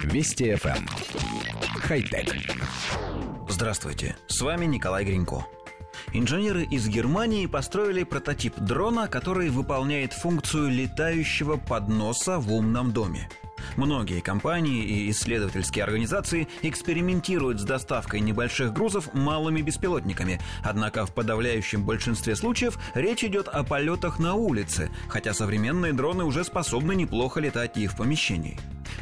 Вести FM. Эм. Хай-тек. Здравствуйте, с вами Николай Гринько. Инженеры из Германии построили прототип дрона, который выполняет функцию летающего подноса в умном доме. Многие компании и исследовательские организации экспериментируют с доставкой небольших грузов малыми беспилотниками, однако в подавляющем большинстве случаев речь идет о полетах на улице, хотя современные дроны уже способны неплохо летать и в помещении.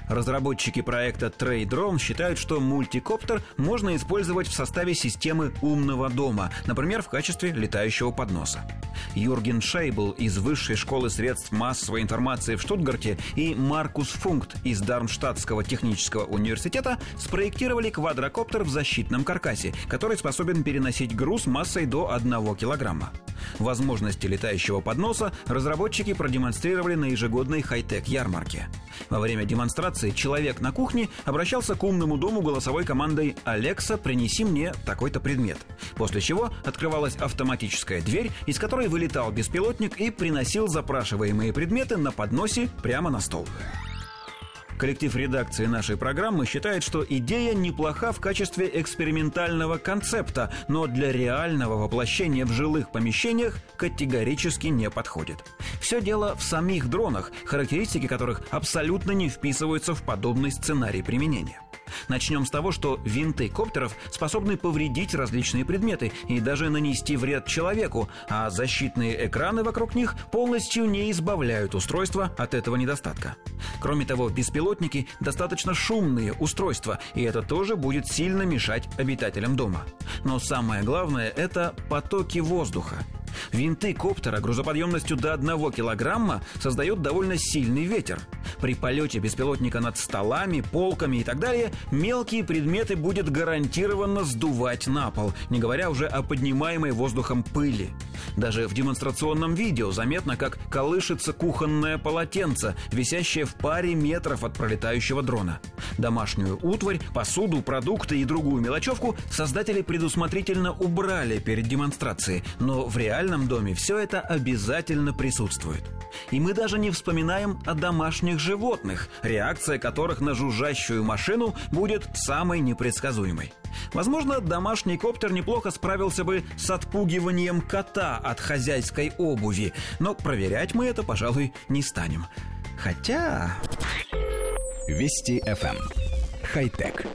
Разработчики проекта Trade считают, что мультикоптер можно использовать в составе системы умного дома, например, в качестве летающего подноса. Юрген Шейбл из Высшей школы средств массовой информации в Штутгарте и Маркус Функт из Дармштадтского технического университета спроектировали квадрокоптер в защитном каркасе, который способен переносить груз массой до 1 килограмма. Возможности летающего подноса разработчики продемонстрировали на ежегодной хай-тек ярмарке. Во время демонстрации человек на кухне обращался к умному дому голосовой командой «Алекса, принеси мне такой-то предмет». После чего открывалась автоматическая дверь, из которой вылетал беспилотник и приносил запрашиваемые предметы на подносе прямо на стол. Коллектив редакции нашей программы считает, что идея неплоха в качестве экспериментального концепта, но для реального воплощения в жилых помещениях категорически не подходит. Все дело в самих дронах, характеристики которых абсолютно не вписываются в подобный сценарий применения. Начнем с того, что винты коптеров способны повредить различные предметы и даже нанести вред человеку, а защитные экраны вокруг них полностью не избавляют устройство от этого недостатка. Кроме того, беспилотники достаточно шумные устройства, и это тоже будет сильно мешать обитателям дома. Но самое главное – это потоки воздуха. Винты коптера грузоподъемностью до 1 килограмма создают довольно сильный ветер. При полете беспилотника над столами, полками и так далее мелкие предметы будет гарантированно сдувать на пол, не говоря уже о поднимаемой воздухом пыли. Даже в демонстрационном видео заметно, как колышется кухонное полотенце, висящее в паре метров от пролетающего дрона. Домашнюю утварь, посуду, продукты и другую мелочевку создатели предусмотрительно убрали перед демонстрацией, но в реальном доме все это обязательно присутствует. И мы даже не вспоминаем о домашних животных, реакция которых на жужжащую машину будет самой непредсказуемой. Возможно, домашний коптер неплохо справился бы с отпугиванием кота от хозяйской обуви, но проверять мы это, пожалуй, не станем. Хотя... Вести FM. Эм. Хай-тек.